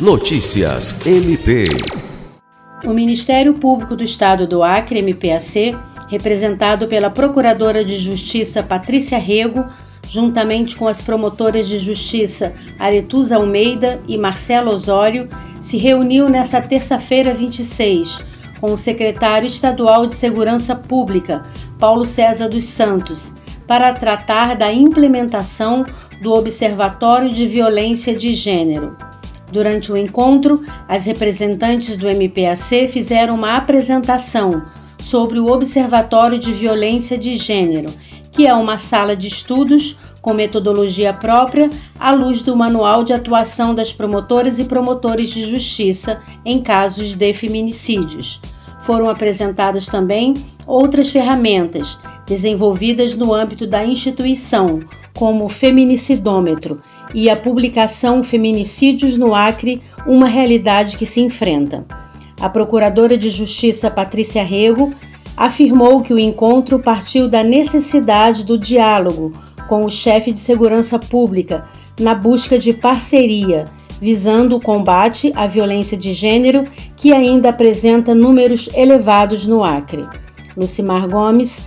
Notícias MP. O Ministério Público do Estado do Acre, MPAC, representado pela Procuradora de Justiça Patrícia Rego, juntamente com as promotoras de justiça Aretusa Almeida e Marcelo Osório, se reuniu nesta terça-feira 26 com o secretário estadual de Segurança Pública, Paulo César dos Santos, para tratar da implementação do Observatório de Violência de Gênero. Durante o encontro, as representantes do MPAC fizeram uma apresentação sobre o Observatório de Violência de Gênero, que é uma sala de estudos com metodologia própria à luz do Manual de Atuação das Promotoras e Promotores de Justiça em casos de feminicídios. Foram apresentadas também outras ferramentas desenvolvidas no âmbito da instituição, como Feminicidômetro e a publicação Feminicídios no Acre Uma Realidade que se Enfrenta. A Procuradora de Justiça Patrícia Rego afirmou que o encontro partiu da necessidade do diálogo com o chefe de segurança pública na busca de parceria, visando o combate à violência de gênero que ainda apresenta números elevados no Acre. Lucimar Gomes,